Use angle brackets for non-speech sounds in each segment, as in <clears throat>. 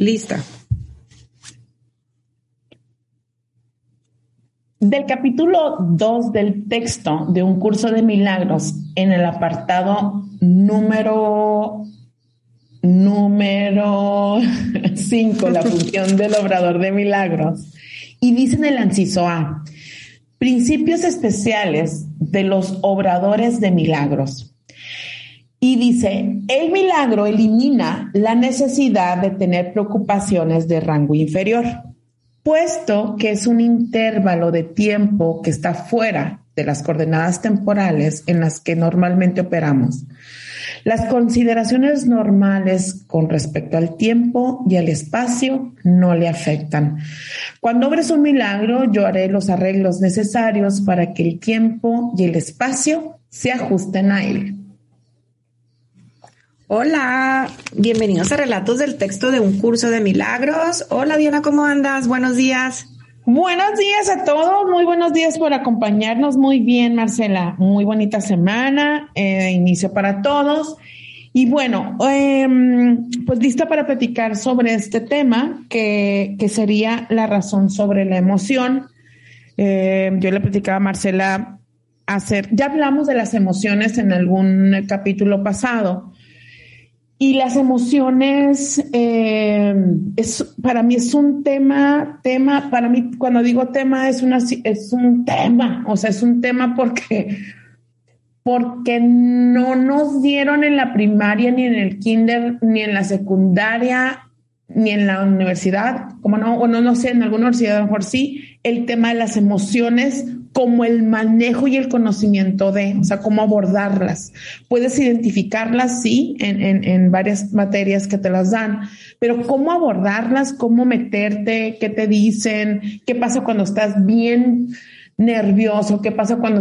Lista. Del capítulo 2 del texto de un curso de milagros en el apartado número número <laughs> 5, la <laughs> función del obrador de milagros. Y dice en el anciso A, principios especiales de los obradores de milagros. Y dice, el milagro elimina la necesidad de tener preocupaciones de rango inferior, puesto que es un intervalo de tiempo que está fuera de las coordenadas temporales en las que normalmente operamos. Las consideraciones normales con respecto al tiempo y al espacio no le afectan. Cuando obres un milagro, yo haré los arreglos necesarios para que el tiempo y el espacio se ajusten a él. Hola, bienvenidos a Relatos del Texto de un curso de milagros. Hola Diana, ¿cómo andas? Buenos días. Buenos días a todos, muy buenos días por acompañarnos. Muy bien, Marcela, muy bonita semana, eh, inicio para todos. Y bueno, em, pues lista para platicar sobre este tema que, que sería la razón sobre la emoción. Em, yo le platicaba a Marcela hacer, ya hablamos de las emociones en algún capítulo pasado, y las emociones, eh, es, para mí es un tema, tema, para mí cuando digo tema es, una, es un tema, o sea, es un tema porque, porque no nos dieron en la primaria, ni en el kinder, ni en la secundaria, ni en la universidad, como no, o no, no sé, en alguna universidad a lo mejor sí, el tema de las emociones como el manejo y el conocimiento de, o sea, cómo abordarlas. Puedes identificarlas, sí, en, en, varias materias que te las dan, pero cómo abordarlas, cómo meterte, qué te dicen, qué pasa cuando estás bien nervioso, qué pasa cuando,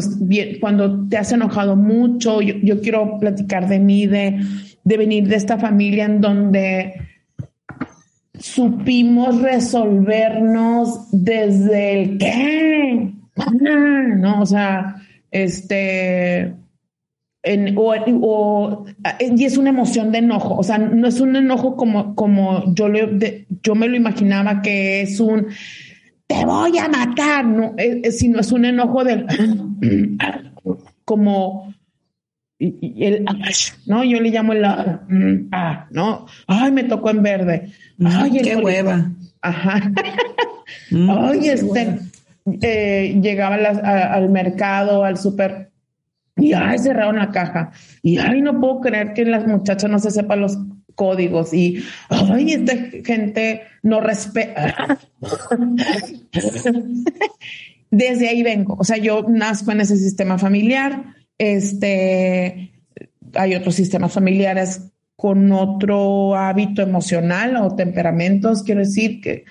cuando te has enojado mucho. Yo, yo quiero platicar de mí, de, de venir de esta familia en donde supimos resolvernos desde el qué, no, o sea, este, en, o, y es una emoción de enojo, o sea, no es un enojo como, como yo, yo me lo imaginaba que es un te voy a matar, no, sino es un enojo del <clears throat> como el no, yo le llamo el ah, no, ay, me tocó en verde, ay, qué hueva, ajá, mm, <laughs> ay, este eh, llegaba al mercado, al súper, y ay, cerraron la caja. Y ay, no puedo creer que las muchachas no se sepan los códigos. Y ay, esta gente no respeta. <laughs> Desde ahí vengo. O sea, yo nazco en ese sistema familiar. Este, hay otros sistemas familiares con otro hábito emocional o temperamentos, quiero decir que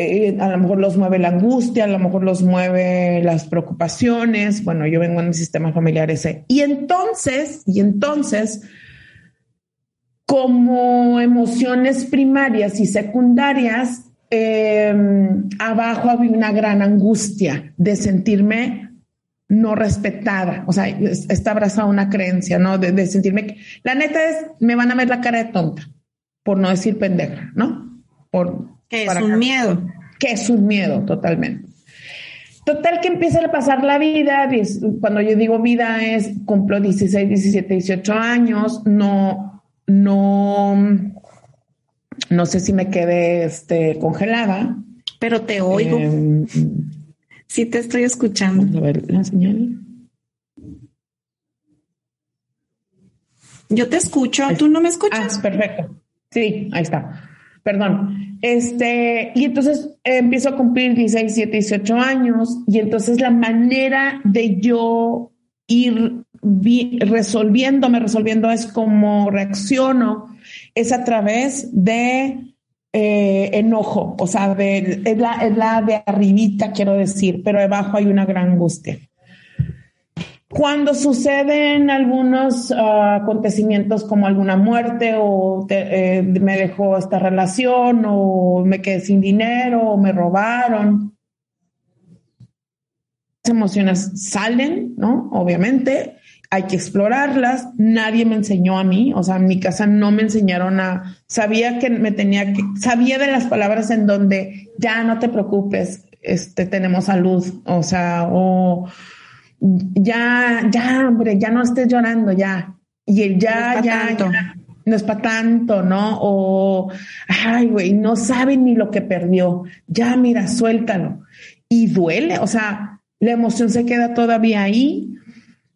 eh, a lo mejor los mueve la angustia, a lo mejor los mueve las preocupaciones. Bueno, yo vengo en un sistema familiar ese. Y entonces, y entonces, como emociones primarias y secundarias, em, abajo había una gran angustia de sentirme no respetada. O sea, está abrazada una creencia, ¿no? De, sentirme la neta es, me van a ver la cara de tonta, por no decir pendeja, ¿no? Por que es un miedo. Que es un miedo, totalmente. Total que empieza a pasar la vida, cuando yo digo vida es, cumplo 16, 17, 18 años, no, no, no sé si me quedé este, congelada. Pero te oigo. Eh, sí te estoy escuchando. A ver, la señal. Yo te escucho, ¿tú no me escuchas? Ah, perfecto. Sí, ahí está. Perdón. Este, y entonces empiezo a cumplir 16, 17, 18 años y entonces la manera de yo ir resolviéndome, resolviendo es como reacciono, es a través de eh, enojo, o sea, es, la, es la de arribita, quiero decir, pero debajo hay una gran angustia. Cuando suceden algunos ah, acontecimientos como alguna muerte o eh, me dejó esta relación o me quedé sin dinero o me robaron, las emociones salen, ¿no? Obviamente, hay que explorarlas. Nadie me enseñó a mí, o sea, en mi casa no me enseñaron a, sabía que me tenía que, sabía de las palabras en donde ya no te preocupes, este, tenemos salud, o sea, o ya, ya, hombre, ya no estés llorando, ya. Y el ya, ya, ya, no es para tanto, ¿no? O, ay, güey, no sabe ni lo que perdió. Ya, mira, suéltalo. Y duele, o sea, la emoción se queda todavía ahí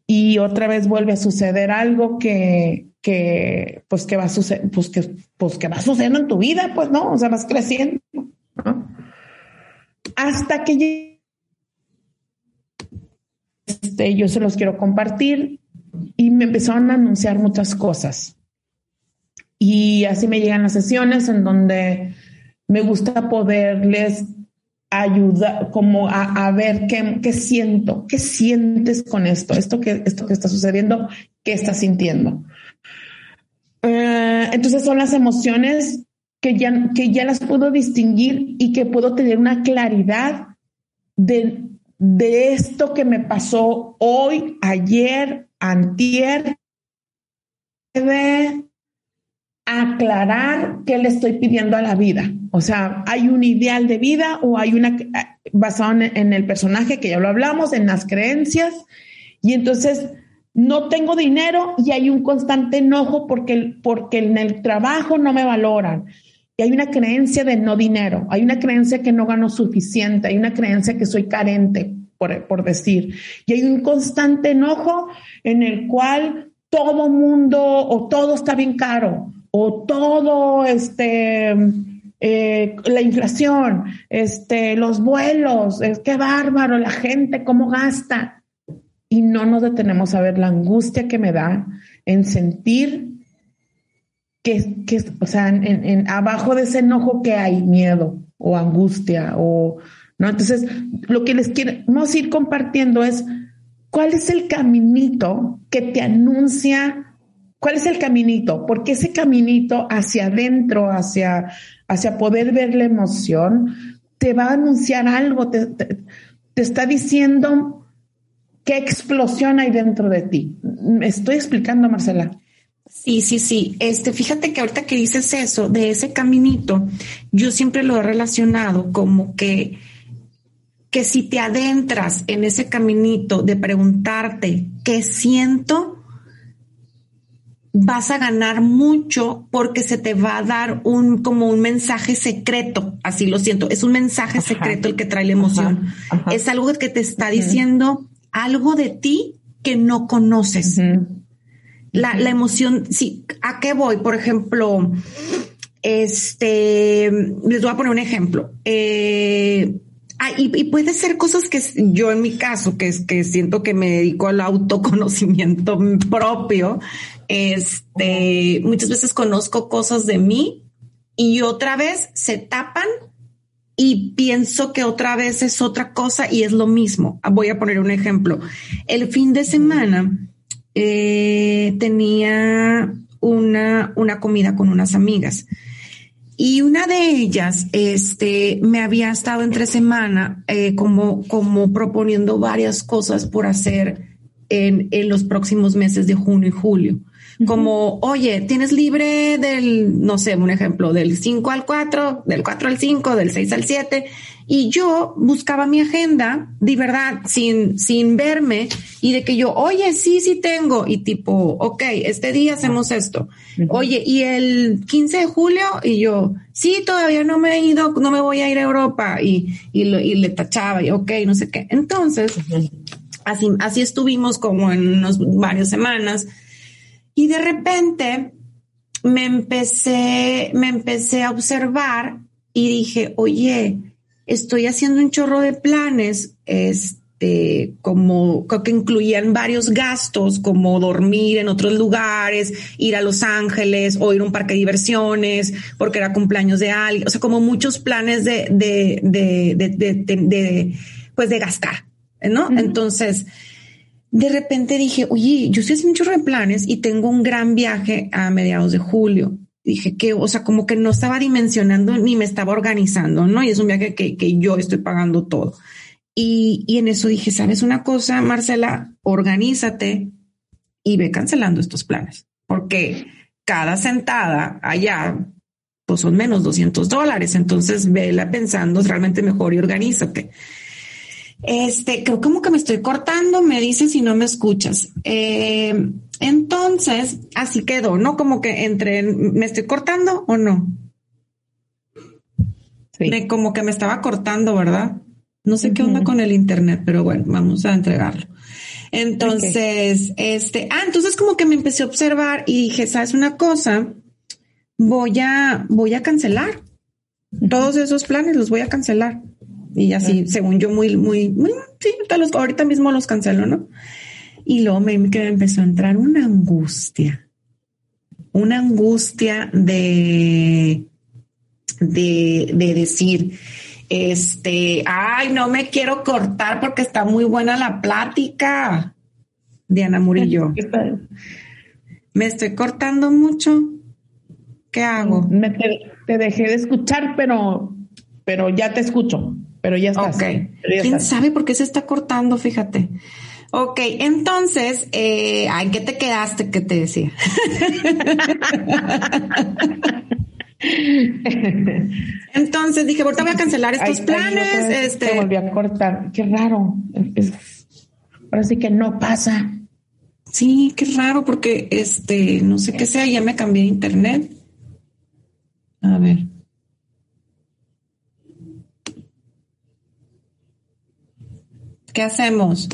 y otra vez vuelve a suceder algo que, que pues que va a suceder, pues que, pues que va sucediendo en tu vida, pues, ¿no? O sea, vas creciendo, ¿no? Hasta que yo se los quiero compartir y me empezaron a anunciar muchas cosas. Y así me llegan las sesiones en donde me gusta poderles ayudar, como a, ver qué, qué, siento, qué sientes con esto, esto que, esto que está sucediendo, qué estás sintiendo. Eh, entonces son las emociones que ya, que ya las puedo distinguir y que puedo tener una claridad de de esto que me pasó hoy, ayer, antier, debe aclarar qué le estoy pidiendo a la vida. O sea, hay un ideal de vida o hay una basado en, el personaje que ya lo hablamos, en las creencias, y entonces no tengo dinero y hay un constante enojo porque, porque en el trabajo no me valoran. Y hay una creencia de no dinero, hay una creencia que no gano suficiente, hay una creencia que soy carente, por, por decir. Y hay un constante enojo en el cual todo mundo o todo está bien caro o todo este eh, la inflación, este, los vuelos, es que bárbaro, la gente, cómo gasta. Y no nos detenemos a ver la angustia que me da en sentir que, que o sea, en, abajo de ese enojo que hay miedo o angustia o, ¿no? Entonces, lo que les queremos ir compartiendo es cuál es el caminito que te anuncia, cuál es el caminito, porque ese caminito hacia adentro, hacia, hacia poder ver la emoción, te va a anunciar algo, te, te está diciendo qué explosión hay dentro de ti. ¿Me estoy explicando, Marcela? Sí, sí, sí. Este, fíjate que ahorita que dices eso, de ese caminito, yo siempre lo he relacionado como que, que si te adentras en ese caminito de preguntarte qué siento, vas a ganar mucho porque se te va a dar un como un mensaje secreto, así lo siento, es un mensaje secreto el que trae la emoción. Es algo que te está diciendo algo de ti que no conoces la, la emoción, sí, ¿a qué voy? Por ejemplo, este, les voy a poner un ejemplo. Eh, ah, y, puede ser cosas que yo en mi caso, que es que siento que me dedico al autoconocimiento <laughs> propio, este, muchas veces conozco cosas de mí y otra vez se tapan y pienso que otra vez es otra cosa y es lo mismo. Voy a poner un ejemplo. El fin de semana eh, tenía una, una comida con unas amigas. Y una de ellas, este, me había estado entre semana eh, como, como proponiendo varias cosas por hacer en, en, los próximos meses de junio y julio. Como, oye, tienes libre del, no sé, un ejemplo, del 5 al 4, del 4 al 5, del 6 al 7. Y yo buscaba mi agenda de verdad sin, sin verme y de que yo, oye, sí, sí tengo. Y tipo, ok, este día hacemos esto. Oye, y el 15 de julio y yo, sí, todavía no me he ido, no me voy a ir a Europa y, y, y le tachaba y ok, no sé qué. Entonces, así, así estuvimos como en unos varias semanas y de repente me empecé, me empecé a observar y dije, oye, estoy haciendo un chorro de planes, este, como que incluían varios gastos, como dormir en otros lugares, ir a Los Ángeles o ir a un parque de diversiones, porque era cumpleaños de alguien, o sea, como muchos planes de, de, de, de, de pues de gastar, ¿no? Entonces, de repente dije, oye, yo estoy haciendo un chorro de planes y tengo un gran viaje a mediados de julio. Dije que, o sea, como que no estaba dimensionando ni me estaba organizando, ¿no? Y es un viaje que, que yo estoy pagando todo. Y, y en eso dije, ¿sabes una cosa, Marcela? Organízate y ve cancelando estos planes, porque cada sentada allá, pues son menos 200 dólares. Entonces, vela pensando realmente mejor y organízate. Este, creo como que me estoy cortando, me dices si no me escuchas. Eh, entonces, así quedó, ¿no? Como que entre, ¿me estoy cortando o no? Sí. como que me estaba cortando, ¿verdad? No sé qué onda con el internet, pero bueno, vamos a entregarlo. Entonces, este, ah, entonces como que me empecé a observar y dije, ¿sabes una cosa? Voy a, voy a cancelar todos esos planes, los voy a cancelar. Y así, según yo, muy, muy, muy sí, ahorita mismo los cancelo, ¿no? Y luego me, me empezó a entrar una angustia, una angustia de, de, de decir, este, ay, no me quiero cortar porque está muy buena la plática. Diana Murillo. <laughs> Me estoy cortando mucho. ¿Qué hago? Me te, te, dejé de escuchar, pero, pero ya te escucho pero ya está. Ok. ¿Quién sabe por qué se está cortando? Fíjate. Ok, entonces, eh, ay, ¿qué te quedaste? ¿Qué te decía? <laughs> entonces dije, ahorita voy a cancelar estos planes. este. volví a cortar. Qué raro. ahora sí que no pasa. Sí, qué raro porque este, no sé qué sea, ya me cambié de internet. A ver. ¿Qué hacemos?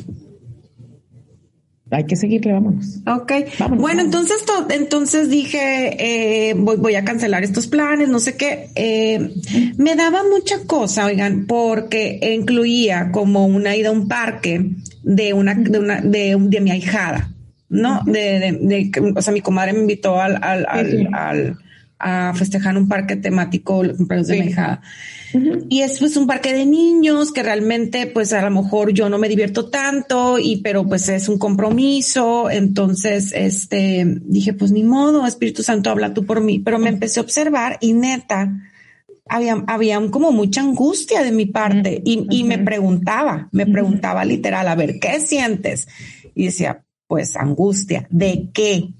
Hay que seguirle, vámonos. Ok. bueno, entonces, entonces dije, eh, voy, a cancelar estos planes, no sé qué. Eh, me daba mucha cosa, oigan, porque incluía como una ida a un parque de una, de una, de, mi ahijada, ¿no? de, de, o sea, mi comadre me invitó al, al, al a festejar un parque temático el cumpleaños de mi hija. Y es pues un parque de niños que realmente pues a lo mejor yo no me divierto tanto y pero pues es un compromiso. Entonces, este, dije pues ni modo, Espíritu Santo habla tú por mí, pero me empecé a observar y neta, había, había como mucha angustia de mi parte y, y me preguntaba, me preguntaba literal, a ver, ¿qué sientes? Y decía, pues angustia, ¿de qué?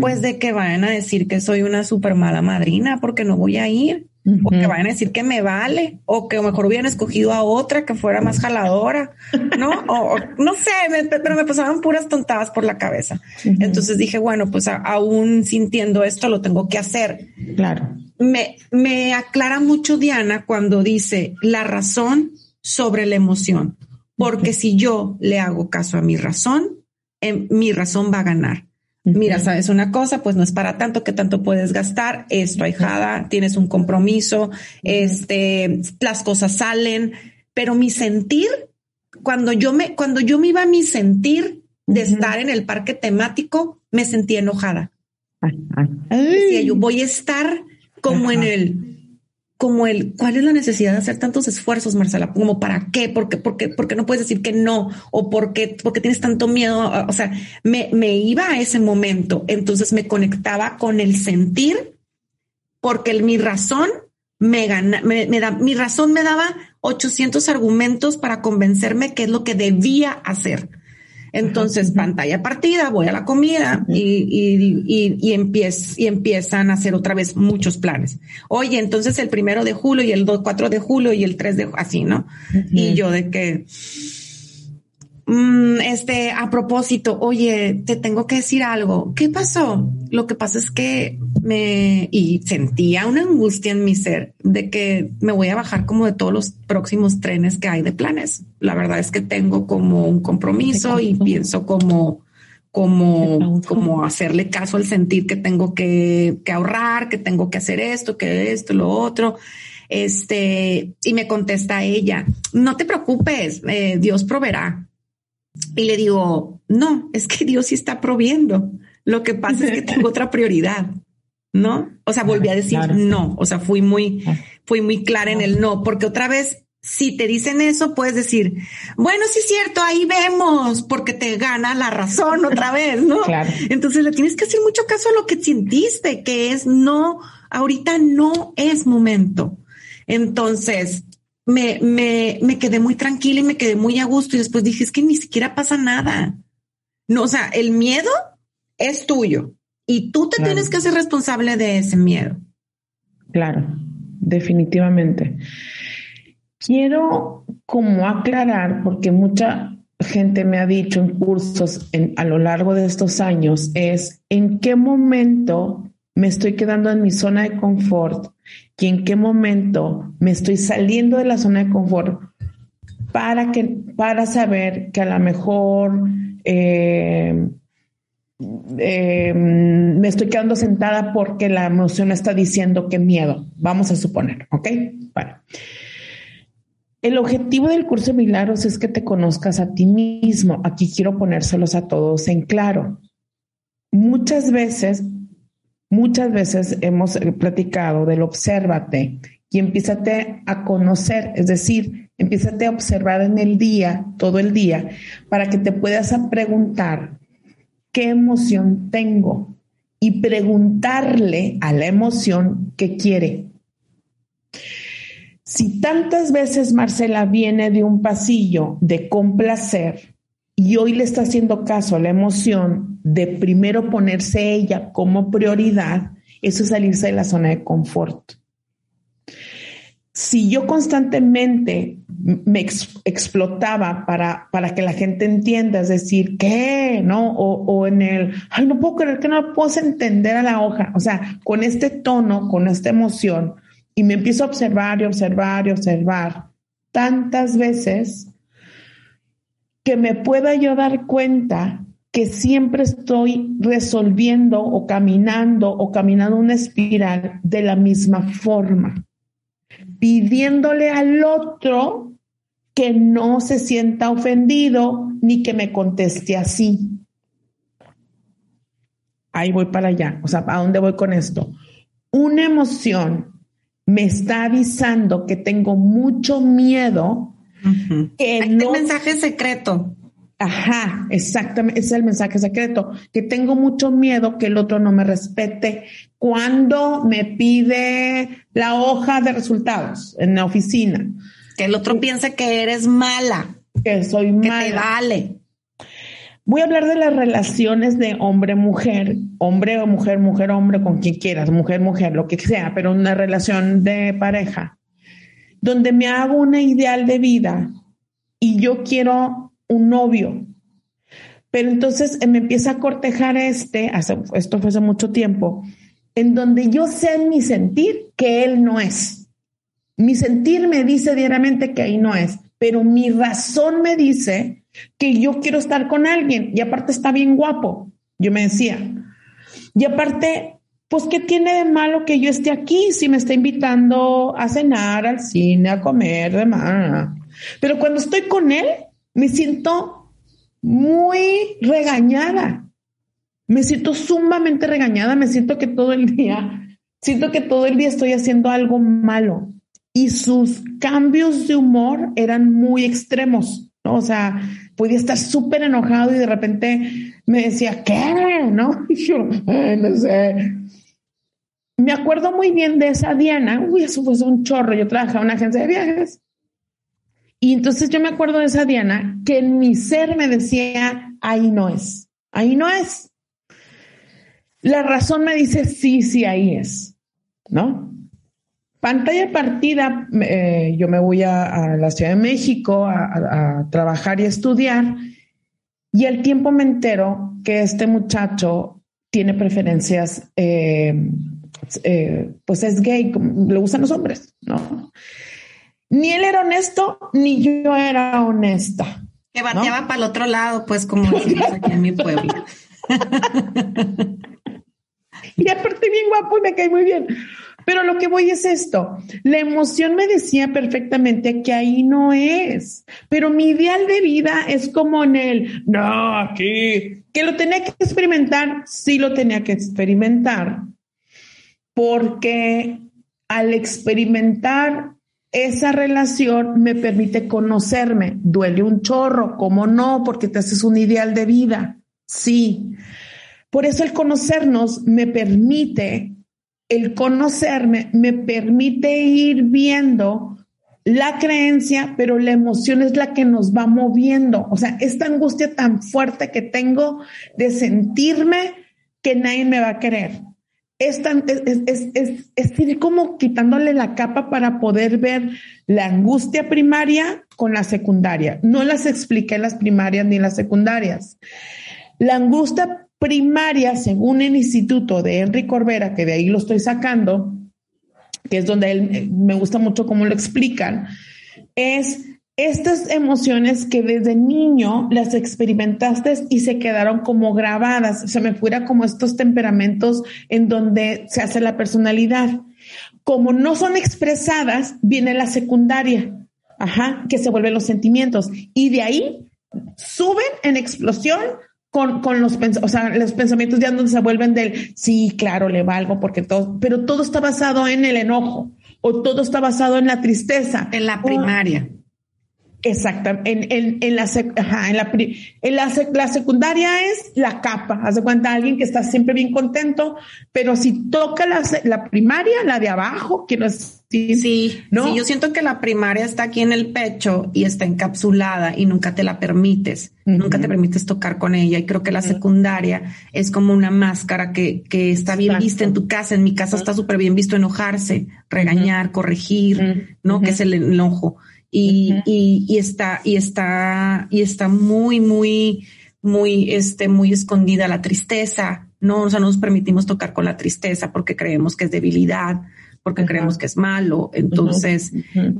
Pues de que vayan a decir que soy una súper mala madrina porque no voy a ir. O que vayan a decir que me vale, o que mejor hubieran escogido a otra que fuera más jaladora, ¿no? o, no sé, pero me pasaban puras tontadas por la cabeza. Entonces dije, bueno, pues aún sintiendo esto lo tengo que hacer. Claro. Me, me aclara mucho Diana cuando dice la razón sobre la emoción, porque si yo le hago caso a mi razón, em, mi razón va a ganar. Mira, sabes una cosa, pues no es para tanto que tanto puedes gastar. Esto, ahijada, tienes un compromiso, este, las cosas salen, pero mi sentir, cuando yo me, cuando yo me iba a mi sentir de estar en el parque temático, me sentí enojada. Decía yo, voy a estar como en el como el cuál es la necesidad de hacer tantos esfuerzos, Marcela, como para qué, porque, porque, porque no puedes decir que no, o porque, porque tienes tanto miedo. O sea, me, me iba a ese momento. Entonces me conectaba con el sentir, porque mi razón me gana, me, da, mi razón me daba 800 argumentos para convencerme qué es lo que debía hacer. Entonces, pantalla partida, voy a la comida y, y, y, y, y empiezan a hacer otra vez muchos planes. Oye, entonces el primero de julio y el 4 de julio y el 3 de así, ¿no? Y yo de que, Mm, este, a propósito, oye, te tengo que decir algo. ¿Qué pasó? Lo que pasa es que me y sentía una angustia en mi ser de que me voy a bajar como de todos los próximos trenes que hay de planes. La verdad es que tengo como un compromiso y pienso como como, como hacerle caso al sentir que tengo que, que, ahorrar, que tengo que hacer esto, que esto, lo otro. Este, y me contesta ella, no te preocupes, eh, Dios proveerá. Y le digo, no, es que Dios sí está proviendo. Lo que pasa es que tengo <laughs> otra prioridad, ¿no? O sea, volví a decir no, o sea, fui muy, fui muy clara en el no, porque otra vez si te dicen eso, puedes decir, bueno, sí es cierto, ahí vemos, porque te gana la razón otra <laughs> vez, ¿no? Claro. Entonces le tienes que hacer mucho caso a lo que sentiste, que es no, ahorita no es momento. Entonces, me, me, me quedé muy tranquila y me quedé muy a gusto y después dije, es que ni siquiera pasa nada. No, o sea, el miedo es tuyo y tú te tienes que hacer responsable de ese miedo. Claro, definitivamente. Quiero como aclarar, porque mucha gente me ha dicho en cursos a lo largo de estos años, es en qué momento me estoy quedando en mi zona de confort y en qué momento me estoy saliendo de la zona de confort para, que, para saber que a lo mejor eh, eh, me estoy quedando sentada porque la emoción está diciendo que miedo, vamos a suponer, ¿ok? Bueno. El objetivo del curso de milagros es que te conozcas a ti mismo. Aquí quiero ponérselos a todos en claro. Muchas veces, muchas veces hemos platicado del obsérvate y empiézate a conocer, es decir, empiézate a observar en el día, todo el día, para que te puedas preguntar qué emoción tengo y preguntarle a la emoción qué quiere. Si tantas veces Marcela viene de un pasillo de complacer y hoy le está haciendo caso a la emoción de primero ponerse ella como prioridad, eso es salirse de la zona de confort. Si yo constantemente me explotaba para, para que la gente entienda, es decir, ¿qué? ¿No? O, o, en el, ay, no puedo creer que no puedo entender a la hoja. O sea, con este tono, con esta emoción, y me empiezo a observar y observar y observar tantas veces que me pueda yo dar cuenta que siempre estoy resolviendo o caminando o caminando una espiral de la misma forma, pidiéndole al otro que no se sienta ofendido ni que me conteste así. Ahí voy para allá. O sea, ¿a dónde voy con esto? Una emoción me está avisando que tengo mucho miedo. que no... mensaje secreto. Ajá, exactamente, es el mensaje secreto, que tengo mucho miedo que el otro no me respete cuando me pide la hoja de resultados en la oficina. Que el otro piense que eres mala. Que soy mala. Que te vale. Voy a hablar de las relaciones de hombre-mujer, hombre o mujer, mujer-hombre, con quien quieras, mujer-mujer, lo que sea, pero una relación de pareja, donde me hago una ideal de vida y yo quiero un novio. Pero entonces eh, me empieza a cortejar este, esto fue hace mucho tiempo, en donde yo sé en mi sentir que él no es. Mi sentir me dice diariamente que ahí no es, pero mi razón me dice que yo quiero estar con alguien y aparte está bien guapo, yo me decía. Y aparte, pues, ¿qué tiene de malo que yo esté aquí si me está invitando a cenar, al cine, a comer, demás? Pero cuando estoy con él, me siento muy regañada. Me siento sumamente regañada, me siento que todo el día, siento que todo el día estoy haciendo algo malo. Y sus cambios de humor eran muy extremos. O sea, podía estar súper enojado y de repente me decía, ¿qué? ¿No? <laughs> Y no sé. Me acuerdo muy bien de esa Diana. Uy, eso fue un chorro. Yo trabajaba en una agencia de viajes. Y entonces yo me acuerdo de esa Diana que en mi ser me decía, ahí no es, ahí no es. La razón me dice, sí, sí, ahí es, ¿no? Pantalla partida, eh, yo me voy a, la Ciudad de México a, trabajar y estudiar y al tiempo me entero que este muchacho tiene preferencias, eh, eh, pues es gay, le gustan los hombres, ¿no? Ni él era honesto, ni yo era honesta. Que bateaba para el otro lado, pues como <laughs> decimos aquí en mi pueblo. y aparte bien guapo, me cae muy bien. Pero lo que voy es esto. La emoción me decía perfectamente que ahí no es. Pero mi ideal de vida es como en el, no, aquí, que lo tenía que experimentar. Sí lo tenía que experimentar. Porque al experimentar esa relación me permite conocerme. Duele un chorro, ¿cómo no? Porque te haces un ideal de vida. Sí. Por eso el conocernos me permite el conocerme me permite ir viendo la creencia, pero la emoción es la que nos va moviendo. O sea, esta angustia tan fuerte que tengo de sentirme que nadie me va a querer. Es, es, es, es, ir como quitándole la capa para poder ver la angustia primaria con la secundaria. No las expliqué las primarias ni las secundarias. La angustia primaria, según el instituto de Henry Corbera, que de ahí lo estoy sacando, que es donde él eh, me gusta mucho cómo lo explican, es estas emociones que desde niño las experimentaste y se quedaron como grabadas, se me fuera como estos temperamentos en donde se hace la personalidad. Como no son expresadas, viene la secundaria, ajá, que se vuelven los sentimientos y de ahí suben en explosión con, con los, o sea, los pensamientos ya donde se vuelven del, sí, claro, le valgo porque todo, pero todo está basado en el enojo o todo está basado en la tristeza. En la primaria. Exacto, en, en, en, la, ajá, en, la, en la, la, secundaria es la capa, hace cuenta alguien que está siempre bien contento, pero si toca la, la primaria, la de abajo, no es Sí, ¿no? sí, yo siento que la primaria está aquí en el pecho y está encapsulada y nunca te la permites, nunca te permites tocar con ella. Y creo que la secundaria es como una máscara que, que está bien vista en tu casa. En mi casa está súper bien visto enojarse, regañar, corregir, ¿no? Que es el enojo. Y, y, y, está, y está, y está muy, muy, muy, este, muy escondida la tristeza. No, o sea, no nos permitimos tocar con la tristeza porque creemos que es debilidad porque creemos que es malo. Entonces,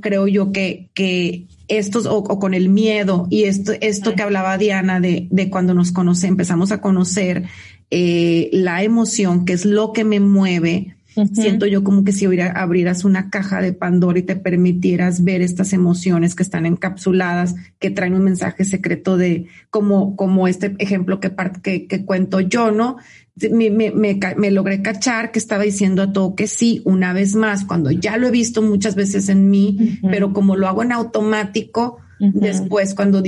creo yo que, que estos, o, con el miedo, y esto, esto que hablaba Diana de, de cuando nos conoce, empezamos a conocer eh, la emoción, que es lo que me mueve, Siento yo como que si abrieras una caja de Pandora y te permitieras ver estas emociones que están encapsuladas, que traen un mensaje secreto de como, como este ejemplo que, que, que cuento yo, ¿no? Me, me, me, logré cachar que estaba diciendo a todo que sí, una vez más, cuando ya lo he visto muchas veces en mí, pero como lo hago en automático, después cuando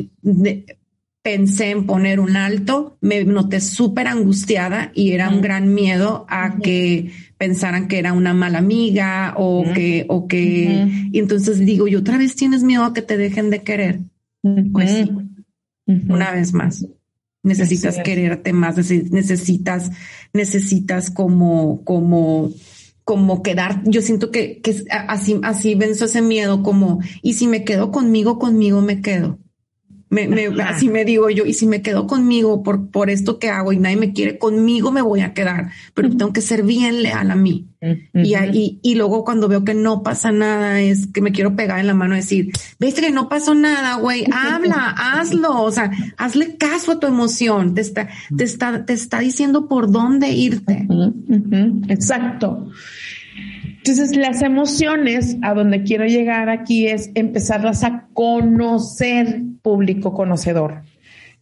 pensé en poner un alto, me noté súper angustiada y era un gran miedo a que pensaran que era una mala amiga o que, o que, y entonces digo, yo otra vez tienes miedo a que te dejen de querer. Pues sí, una vez más. Necesitas quererte más, necesitas, necesitas como, como, como quedar. Yo siento que, que así, así venzo ese miedo como, y si me quedo conmigo, conmigo me quedo. Me, me, así me digo yo, y si me quedo conmigo por, por esto que hago y nadie me quiere, conmigo me voy a quedar, pero tengo que ser bien leal a mí. y, y, y, luego cuando veo que no pasa nada, es que me quiero pegar en la mano y decir, ves que no pasó nada, güey, habla, hazlo, o sea, hazle caso a tu emoción, te está, te está, te está diciendo por dónde irte. Exacto. Entonces, las emociones a donde quiero llegar aquí es empezarlas a conocer público conocedor.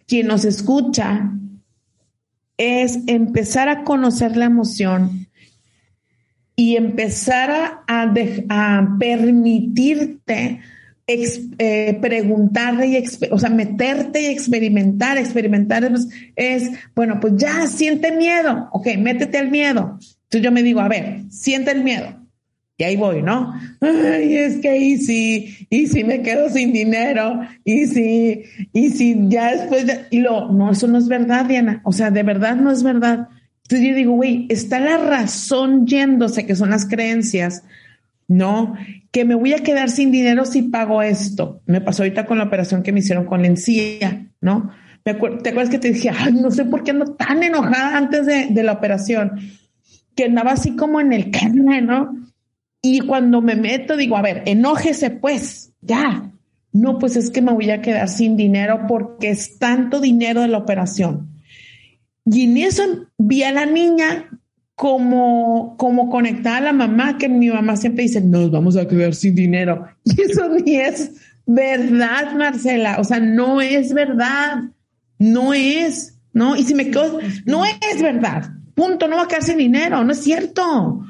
Quien nos escucha es empezar a conocer la emoción y empezar a, permitirte eh, preguntarle y, o sea, meterte y experimentar. Experimentar es, es, bueno, pues ya siente miedo. Ok, métete al miedo. Entonces yo me digo, a ver, siente el miedo. Y ahí voy, ¿no? Ay, es que y si, y si me quedo sin dinero, y si, y si ya después de, y lo, no, eso no es verdad, Diana. O sea, de verdad no es verdad. Entonces yo digo, güey, está la razón yéndose, que son las creencias, ¿no? Que me voy a quedar sin dinero si pago esto. Me pasó ahorita con la operación que me hicieron con la encía, ¿no? ¿Te acuerdas que te dije, ay, no sé por qué ando tan enojada antes de, de la operación? Que andaba así como en el carne, <laughs> ¿no? Y cuando me meto, digo, a ver, enójese pues, ya, no, pues es que me voy a quedar sin dinero porque es tanto dinero de la operación. Y en eso vi a la niña como, como conectada a la mamá, que mi mamá siempre dice, nos vamos a quedar sin dinero. Y eso ni es verdad, Marcela. O sea, no es verdad. No es, ¿no? Y si me quedo, no es verdad. Punto, no va a quedar sin dinero, no es cierto.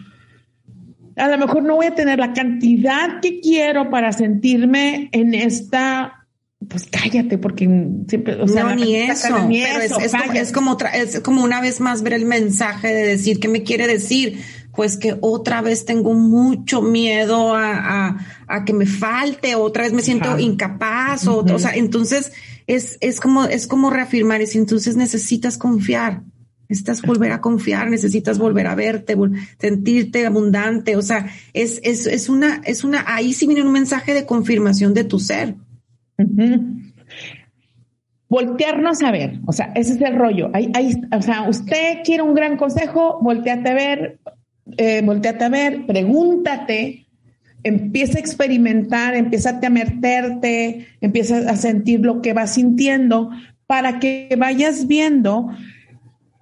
A lo mejor no voy a tener la cantidad que quiero para sentirme en esta pues cállate, porque siempre, o sea, no, ni eso, pero es, como, es, como otra, es como una vez más ver el mensaje de decir, ¿qué me quiere decir? Pues que otra vez tengo mucho miedo a, a, que me falte, otra vez me siento incapaz, o, o sea, entonces es, es como, es como reafirmar, y entonces necesitas confiar, necesitas volver a confiar, necesitas volver a verte, sentirte abundante, o sea, es, es, es una, es una, ahí sí viene un mensaje de confirmación de tu ser. Voltearnos a ver, o sea, ese es el rollo. Ahí, o sea, usted quiere un gran consejo, volteate a ver, eh, volteate a ver, pregúntate, empieza a experimentar, empieza a meterte, empieza a sentir lo que vas sintiendo para que vayas viendo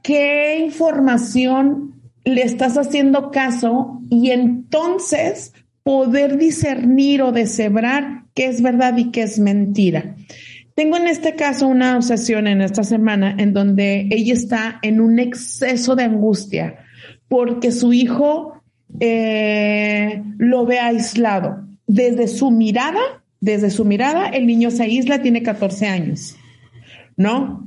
qué información le estás haciendo caso y entonces poder discernir o deshebrar qué es verdad y qué es mentira. Tengo en este caso una obsesión en esta semana en donde ella está en un exceso de angustia porque su hijo eh, lo ve aislado. Desde su mirada, desde su mirada, el niño se aísla, tiene 14 años, ¿no?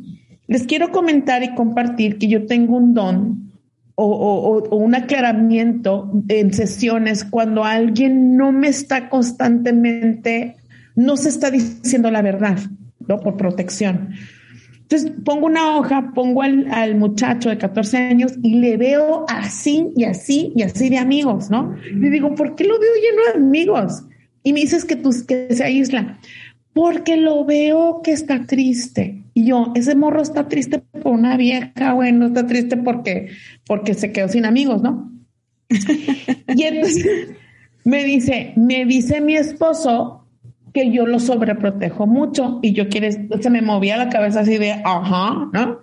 Les quiero comentar y compartir que yo tengo un don o, un aclaramiento en sesiones cuando alguien no me está constantemente, no se está diciendo la verdad, ¿no? Por protección. Entonces pongo una hoja, pongo al, muchacho de 14 años y le veo así y así y así de amigos, ¿no? Le digo, ¿por qué lo veo lleno de amigos? Y me dices que, tú, que se aísla. Porque lo veo que está triste. Y yo, ese morro está triste por una vieja, bueno, está triste porque, porque se quedó sin amigos, ¿no? <laughs> y entonces me dice, me dice mi esposo que yo lo sobreprotejo mucho y yo quiere, se me movía la cabeza así de, ajá, ¿no?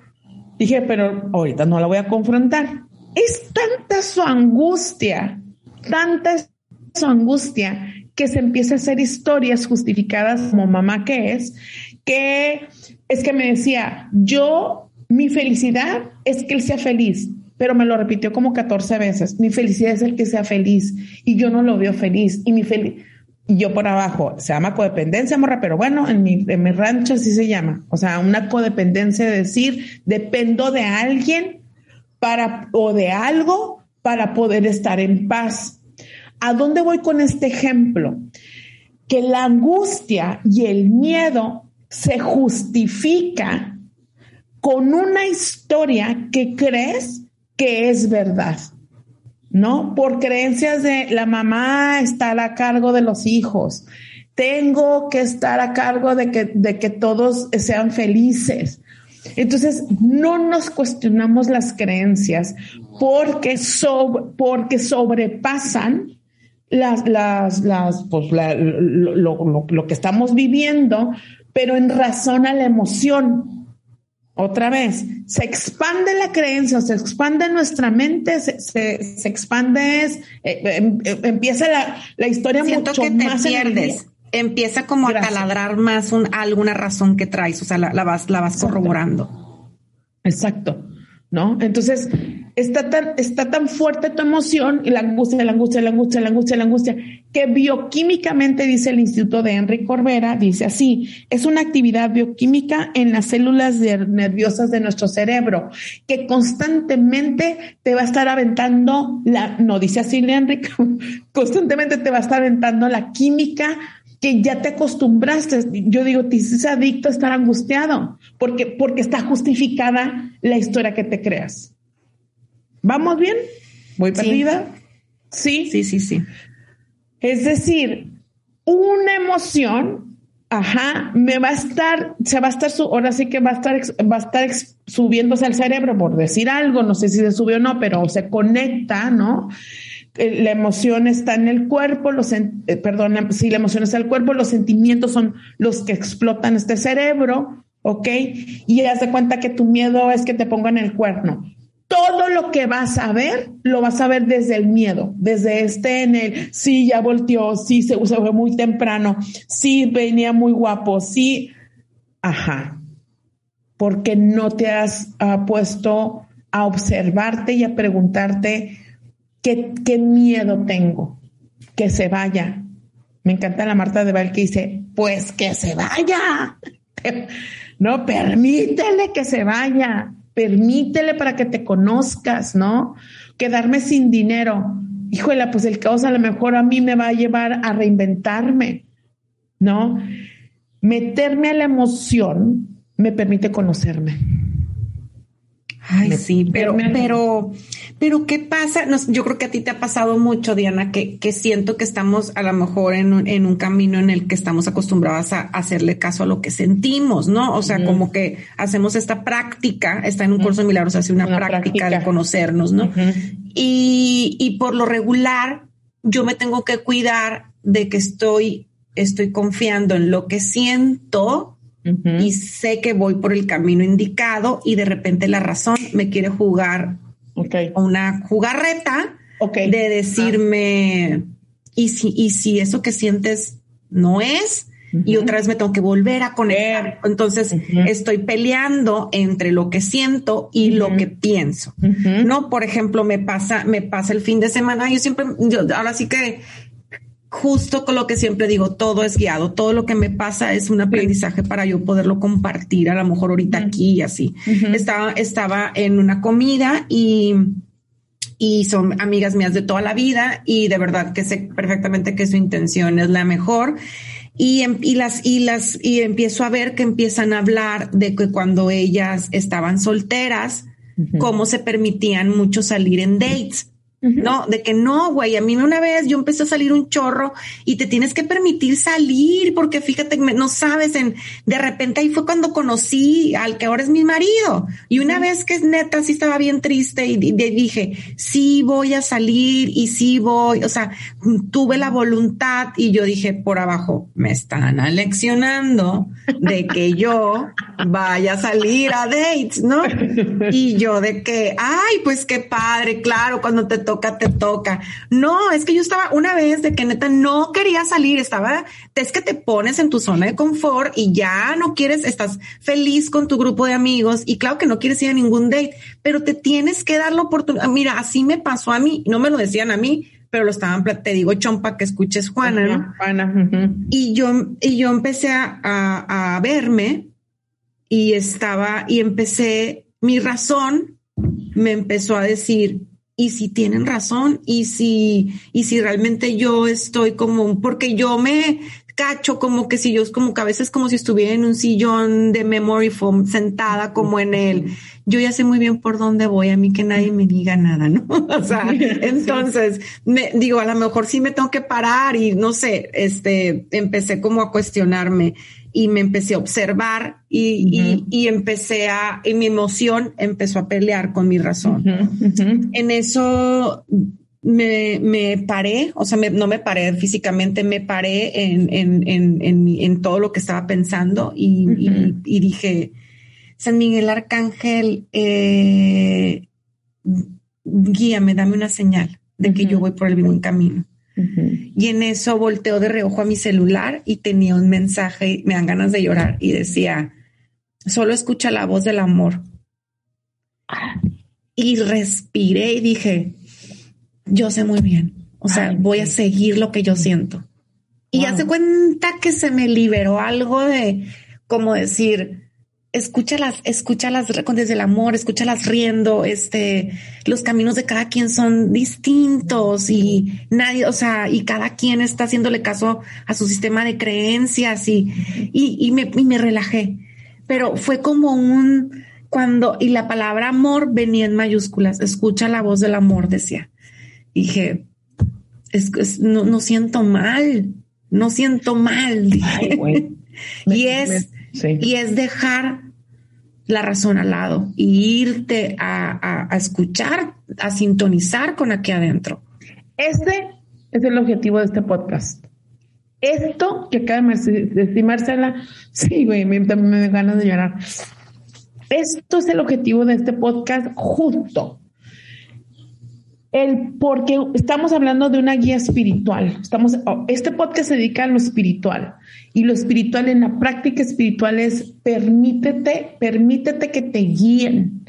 Dije, pero ahorita no la voy a confrontar. Es tanta su angustia, tanta su angustia que se empieza a hacer historias justificadas como mamá que es, que es que me decía, yo, mi felicidad es que él sea feliz, pero me lo repitió como 14 veces, mi felicidad es el que sea feliz y yo no lo veo feliz y mi feliz... Y yo por abajo, se llama codependencia, morra, pero bueno, en mi, en mi rancho así se llama. O sea, una codependencia de decir, dependo de alguien para, o de algo para poder estar en paz. ¿A dónde voy con este ejemplo? Que la angustia y el miedo se justifica con una historia que crees que es verdad, ¿no? Por creencias de la mamá está a cargo de los hijos, tengo que estar a cargo de que, de que todos sean felices. Entonces, no nos cuestionamos las creencias porque, porque sobrepasan las, las, las, pues, lo, que estamos viviendo, pero en razón a la emoción. Otra vez, se expande la creencia, se expande nuestra mente, se, se, expande, eh, em, em, empieza la, la historia Siento mucho que te pierdes. Empieza como a taladrar más un, alguna razón que traes, o sea, la, la vas, la vas corroborando. Exacto. ¿No? Entonces, está tan, está tan fuerte tu emoción y la angustia, la angustia, la angustia, la angustia, la angustia, que bioquímicamente, dice el Instituto de Henry Corbera, dice así, es una actividad bioquímica en las células nerviosas de nuestro cerebro, que constantemente te va a estar aventando la, no dice así Henry, <laughs> constantemente te va a estar aventando la química que ya te acostumbraste. Yo digo, te es adicto a estar angustiado, porque, porque está justificada la historia que te creas. ¿Vamos bien? ¿Voy perdida? Sí. Sí, sí, sí. Es decir, una emoción, ajá, me va a estar, se va a estar, ahora sí que va a estar, va a estar subiéndose al cerebro por decir algo, no sé si se sube o no, pero se conecta, ¿no? Eh, la emoción está en el cuerpo, los, eh, perdón, si la emoción está en el cuerpo, los sentimientos son los que explotan este cerebro, ¿ok? Y haz de cuenta que tu miedo es que te pongan el cuerno. Todo lo que vas a ver, lo vas a ver desde el miedo, desde este en el, sí, ya volteó, sí, se, fue muy temprano, sí, venía muy guapo, sí, ajá, porque no te has uh, puesto a observarte y a preguntarte qué, qué miedo tengo, que se vaya. Me encanta la Marta de Val que dice, pues que se vaya. <laughs> No, permítele que se vaya, permítele para que te conozcas, ¿no? Quedarme sin dinero. Híjole, pues el caos a lo mejor a mí me va a llevar a reinventarme, ¿no? Meterme a la emoción me permite conocerme. Ay, sí, pero, pero, pero ¿qué pasa? yo creo que a ti te ha pasado mucho, Diana, que, que siento que estamos a lo mejor en un, en un camino en el que estamos acostumbradas a, hacerle caso a lo que sentimos, ¿no? O sea, como que hacemos esta práctica, está en un curso de milagros, hace una, práctica, de conocernos, ¿no? y, y por lo regular, yo me tengo que cuidar de que estoy, estoy confiando en lo que siento y sé que voy por el camino indicado y de repente la razón me quiere jugar una jugarreta de decirme, y, si, y si eso que sientes no es, y otra vez me tengo que volver a conectar. Entonces estoy peleando entre lo que siento y lo que pienso. No, por ejemplo, me pasa, me pasa el fin de semana. Yo siempre, yo, ahora sí que justo con lo que siempre digo, todo es guiado, todo lo que me pasa es un aprendizaje para yo poderlo compartir, a lo mejor ahorita aquí y así. estaba, estaba en una comida y, y son amigas mías de toda la vida y de verdad que sé perfectamente que su intención es la mejor. Y, em, y las, y las, y empiezo a ver que empiezan a hablar de que cuando ellas estaban solteras, cómo se permitían mucho salir en dates no, de que no, güey, a mí una vez yo empecé a salir un chorro y te tienes que permitir salir porque fíjate, no sabes, en, de repente ahí fue cuando conocí al que ahora es mi marido y una vez que es neta, sí estaba bien triste y, dije, sí voy a salir y sí voy, o sea, tuve la voluntad y yo dije por abajo, me están aleccionando de que yo vaya a salir a dates, ¿no? <laughs> Y yo de que, ay, pues qué padre, claro, cuando te toca, te toca. No, es que yo estaba una vez de que neta no quería salir, estaba, es que te pones en tu zona de confort y ya no quieres, estás feliz con tu grupo de amigos y claro que no quieres ir a ningún date, pero te tienes que dar la oportunidad. Mira, así me pasó a mí, no me lo decían a mí, pero lo estaban, te digo, chompa, que escuches Juana, ¿no? Juana. Y yo, y yo empecé a, a, a verme y estaba, y empecé, mi razón me empezó a decir, y si tienen razón y si, y si realmente yo estoy como, porque yo me cacho como que si yo es como que a veces como si estuviera en un sillón de memory foam sentada como en él. Yo ya sé muy bien por dónde voy, a mí que nadie me diga nada, ¿no? <laughs> O sea, entonces me digo, a lo mejor sí me tengo que parar y no sé, este, empecé como a cuestionarme y me empecé a observar y, y, empecé a, y mi emoción empezó a pelear con mi razón. En eso me, me, paré, o sea, no me paré físicamente, me paré en, en, en, en todo lo que estaba pensando y, y, dije, San Miguel Arcángel, eh, guíame, dame una señal de que yo voy por el buen camino. Y en eso volteo de reojo a mi celular y tenía un mensaje, me dan ganas de llorar y decía, solo escucha la voz del amor. Y respiré y dije, yo sé muy bien, o sea, voy a seguir lo que yo siento. Y hace cuenta que se me liberó algo de como decir, escúchalas, escúchalas desde el amor, escúchalas riendo, este, los caminos de cada quien son distintos y nadie, o sea, y cada quien está haciéndole caso a su sistema de creencias y, y, me, y me relajé. Pero fue como un, cuando, y la palabra amor venía en mayúsculas, escucha la voz del amor, decía. dije, es, no, no siento mal, no siento mal. <laughs> y es, y es dejar la razón al lado y irte a, escuchar, a sintonizar con aquí adentro. Este es el objetivo de este podcast. Esto que acaba de decir Marcela, <laughs> sí, güey, me, me da ganas de llorar. Esto es el objetivo de este podcast justo. El, porque estamos hablando de una guía espiritual. Estamos, este podcast se dedica a lo espiritual y lo espiritual en la práctica espiritual es permítete, permítete que te guíen.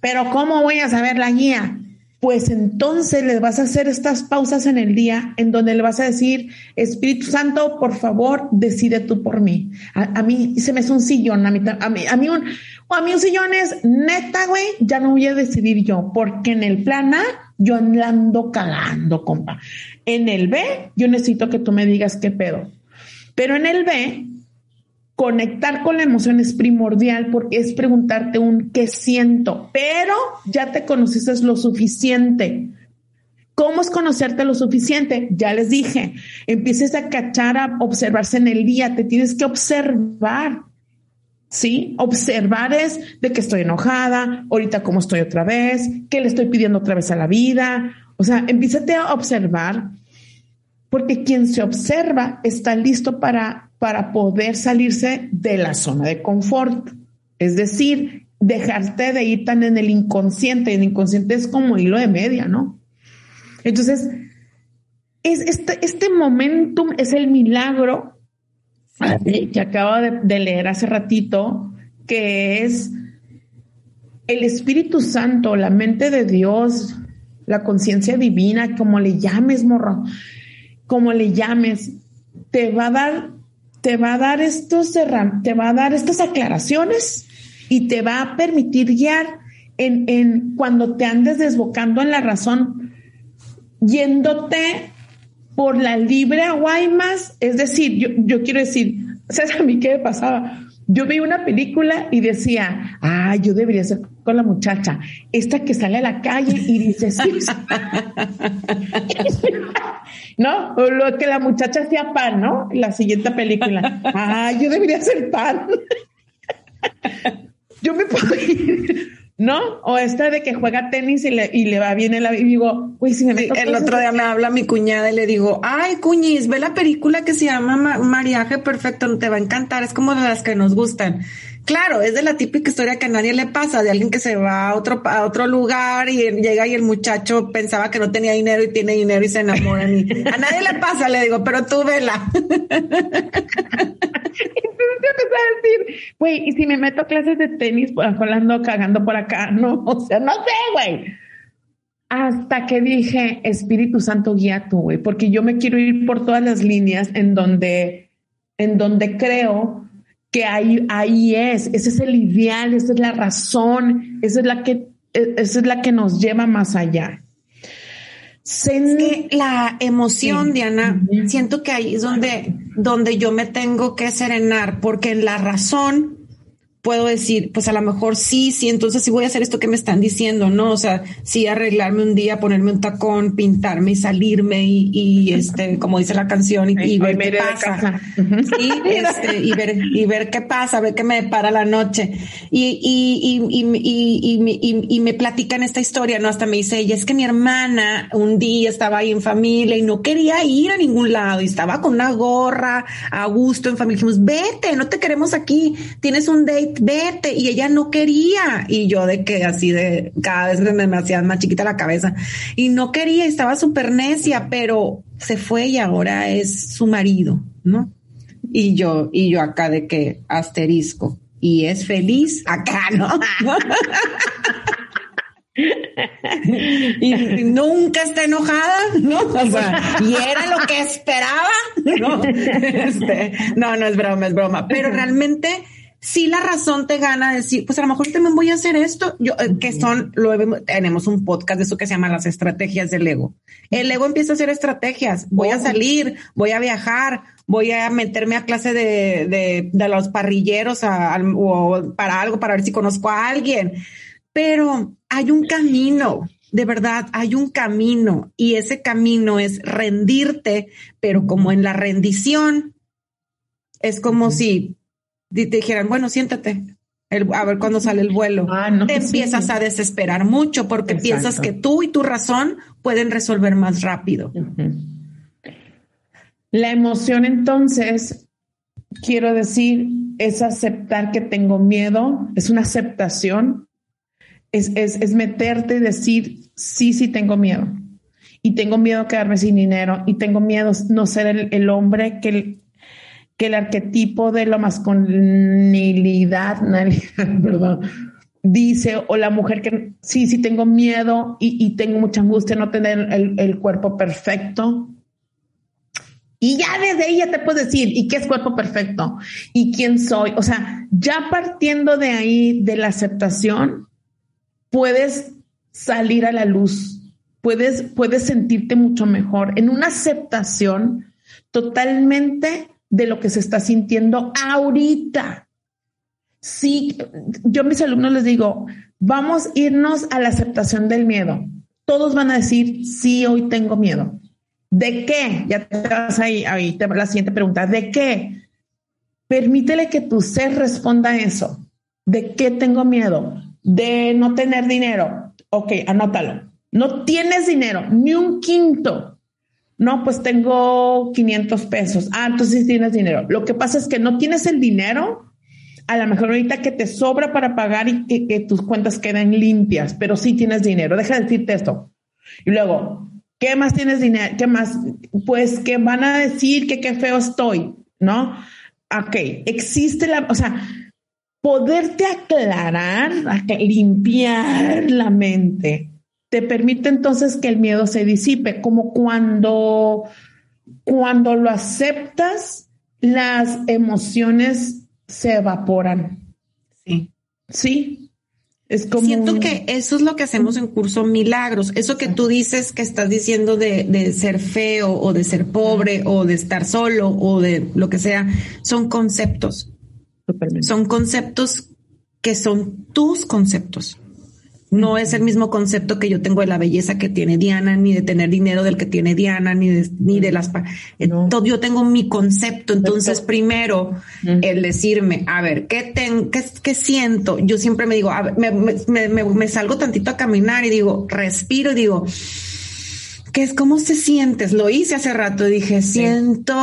Pero ¿cómo voy a saber la guía? Pues entonces les vas a hacer estas pausas en el día en donde le vas a decir, Espíritu Santo, por favor, decide tú por mí. A, mí se me hace un sillón, a mí, a mí, a mí un, a mí un sillón es neta, güey, ya no voy a decidir yo, porque en el plan A yo ando cagando, compa. En el B, yo necesito que tú me digas qué pedo. Pero en el B, conectar con la emoción es primordial porque es preguntarte un qué siento, pero ya te conoces lo suficiente. ¿Cómo es conocerte lo suficiente? Ya les dije, empieces a cachar, a observarse en el día, te tienes que observar. ¿Sí? Observar es de que estoy enojada, ahorita cómo estoy otra vez, qué le estoy pidiendo otra vez a la vida. O sea, empiézate a observar, porque quien se observa está listo para, para poder salirse de la zona de confort. Es decir, dejarte de ir tan en el inconsciente. El inconsciente es como hilo de media, ¿no? Entonces, es este, este momentum es el milagro que acabo de, leer hace ratito, que es el Espíritu Santo, la mente de Dios, la conciencia divina, como le llames, morro, como le llames, te va a dar, te va a dar estos te va a dar estas aclaraciones y te va a permitir guiar en, en cuando te andes desbocando en la razón, yéndote por la libre a Guaymas, es decir, yo, yo quiero decir, ¿sabes a mí qué me pasaba? Yo vi una película y decía, ah, yo debería ser con la muchacha, esta que sale a la calle y dice, sí. <laughs> ¿No? O lo que la muchacha hacía pan, ¿no? La siguiente película. Ah, yo debería ser pan. <laughs> yo me puedo ir ¿no? O esta de que juega tenis y le, y le va bien el y digo, uy, si me meto El otro día me habla mi cuñada y le digo, ay, cuñiz, ve la película que se llama Mariaje Perfecto, te va a encantar, es como de las que nos gustan. Claro, es de la típica historia que a nadie le pasa, de alguien que se va a otro, a otro lugar y llega y el muchacho pensaba que no tenía dinero y tiene dinero y se enamora. Y a nadie le pasa, le digo, pero tú vela. Entonces a decir, güey, y si me meto clases de tenis, pues ando cagando por acá, no, o sea, no sé, güey. Hasta que dije, Espíritu Santo, guía tú, güey, porque yo me quiero ir por todas las líneas en donde, en donde creo que ahí, ahí es, ese es el ideal, esa es la razón, esa es la que, esa es la que nos lleva más allá. Que la emoción, Diana, siento que ahí es donde, donde yo me tengo que serenar, porque en la razón puedo decir, pues a lo mejor sí, sí, entonces sí voy a hacer esto que me están diciendo, ¿no? O sea, sí arreglarme un día, ponerme un tacón, pintarme y salirme y, este, como dice la canción, y, ver qué pasa. este, y ver, y ver qué pasa, ver qué me para la noche. Y, y, y, me platican esta historia, ¿no? Hasta me dice ella, es que mi hermana un día estaba ahí en familia y no quería ir a ningún lado y estaba con una gorra a gusto en familia. Dijimos, vete, no te queremos aquí, tienes un date vete. Y ella no quería. Y yo de que así de cada vez me, me hacía más chiquita la cabeza. Y no quería, estaba súper necia, pero se fue y ahora es su marido, ¿no? Y yo, y yo acá de que asterisco. Y es feliz acá, ¿no? <laughs> y nunca está enojada, ¿no? Y era lo que esperaba, ¿no? <laughs> Este, no, no es broma, es broma, pero realmente si la razón te gana decir, pues a lo mejor también voy a hacer esto, yo, eh, que son, lo tenemos un podcast de eso que se llama las estrategias del ego. El ego empieza a hacer estrategias, voy a salir, voy a viajar, voy a meterme a clase de, de, de los parrilleros o para algo, para ver si conozco a alguien. Pero hay un camino, de verdad, hay un camino y ese camino es rendirte, pero como en la rendición, es como si te dijeran, bueno, siéntate. a ver cuándo sale el vuelo. Ah, te empiezas a desesperar mucho porque piensas que tú y tu razón pueden resolver más rápido. La emoción entonces, quiero decir, es aceptar que tengo miedo, es una aceptación, es, es, meterte y decir, sí, sí tengo miedo. Y tengo miedo a quedarme sin dinero y tengo miedo no ser el, hombre que el, el arquetipo de la masculinidad, <laughs> perdón, dice, o la mujer que sí, sí tengo miedo y, tengo mucha angustia no tener el, el, cuerpo perfecto. Y ya desde ahí ya te puedes decir, ¿y qué es cuerpo perfecto? ¿Y quién soy? O sea, ya partiendo de ahí, de la aceptación, puedes salir a la luz, puedes, puedes sentirte mucho mejor en una aceptación totalmente de lo que se está sintiendo ahorita. Sí, yo a mis alumnos les digo, vamos a irnos a la aceptación del miedo. Todos van a decir, sí, hoy tengo miedo. ¿De qué? Ya te vas ahí, ahí te la siguiente pregunta. ¿De qué? Permítele que tu ser responda a eso. ¿De qué tengo miedo? De no tener dinero. Ok, anótalo. No tienes dinero, ni un quinto. No, pues tengo 500 pesos. Ah, entonces tienes dinero. Lo que pasa es que no tienes el dinero. A lo mejor ahorita que te sobra para pagar y que, que tus cuentas queden limpias, pero sí tienes dinero. Deja de decirte esto. Y luego, ¿Qué más tienes dinero? ¿Qué más? Pues que van a decir que qué feo estoy, ¿no? Ok, existe la, o sea, poderte aclarar, limpiar la mente, te permite entonces que el miedo se disipe, como cuando, cuando lo aceptas, las emociones se evaporan. Sí. Sí, Siento que eso es lo que hacemos en curso Milagros. Eso que tú dices que estás diciendo de, ser feo o de ser pobre o de estar solo o de lo que sea, son conceptos. Son conceptos que son tus conceptos. No es el mismo concepto que yo tengo de la belleza que tiene Diana, ni de tener dinero del que tiene Diana, ni de, ni de las... Eh, yo tengo mi concepto. Entonces, primero, el decirme, a ver, ¿qué, ten, qué, siento? Yo siempre me digo, a ver, me, salgo tantito a caminar y digo, respiro y digo, ¿qué es? ¿Cómo se sientes? Lo hice hace rato y dije, siento,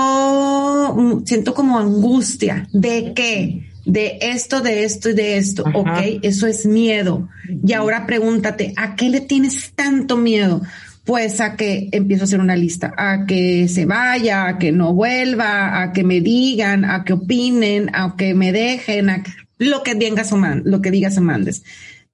siento como angustia. ¿De qué? De esto, de esto y de esto. Ok, eso es miedo. Y ahora pregúntate, ¿a qué le tienes tanto miedo? Pues a que empiezo a hacer una lista, a que se vaya, a que no vuelva, a que me digan, a que opinen, a que me dejen, a lo que digas o lo que digas o mandes.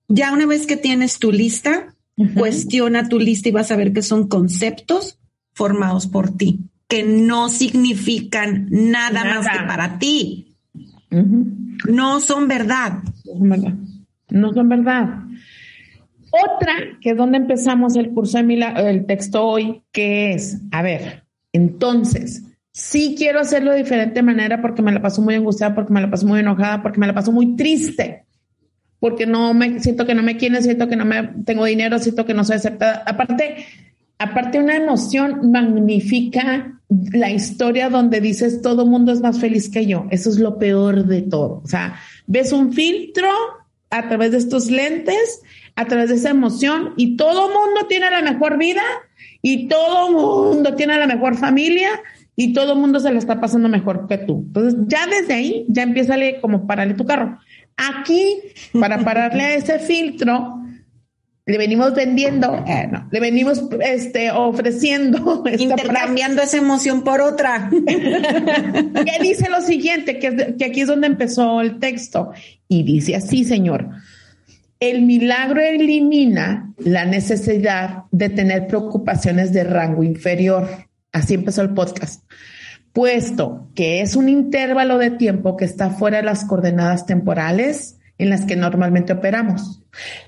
Ya una vez que tienes tu lista, cuestiona tu lista y vas a ver que son conceptos formados por ti, que no significan nada, más que para ti no son verdad. No son verdad. Otra, que es donde empezamos el curso de el texto hoy, que es, a ver, entonces, sí quiero hacerlo de diferente manera porque me la paso muy angustiada, porque me la paso muy enojada, porque me la paso muy triste, porque no me siento que no me quieren, siento que no me tengo dinero, siento que no soy aceptada. Aparte, aparte una emoción magnifica la historia donde dices todo mundo es más feliz que yo. Eso es lo peor de todo. O sea, ves un filtro a través de estos lentes, a través de esa emoción y todo mundo tiene la mejor vida y todo mundo tiene la mejor familia y todo mundo se le está pasando mejor que tú. Entonces, ya desde ahí ya empieza como pararle tu carro. Aquí, para pararle a ese filtro, le venimos vendiendo, eh, no, le venimos este, ofreciendo. <laughs> Intercambiando esa emoción por otra. <laughs> que dice lo siguiente, que, que aquí es donde empezó el texto. Y dice así, Señor. El milagro elimina la necesidad de tener preocupaciones de rango inferior. Así empezó el podcast. Puesto que es un intervalo de tiempo que está fuera de las coordenadas temporales, en las que normalmente operamos.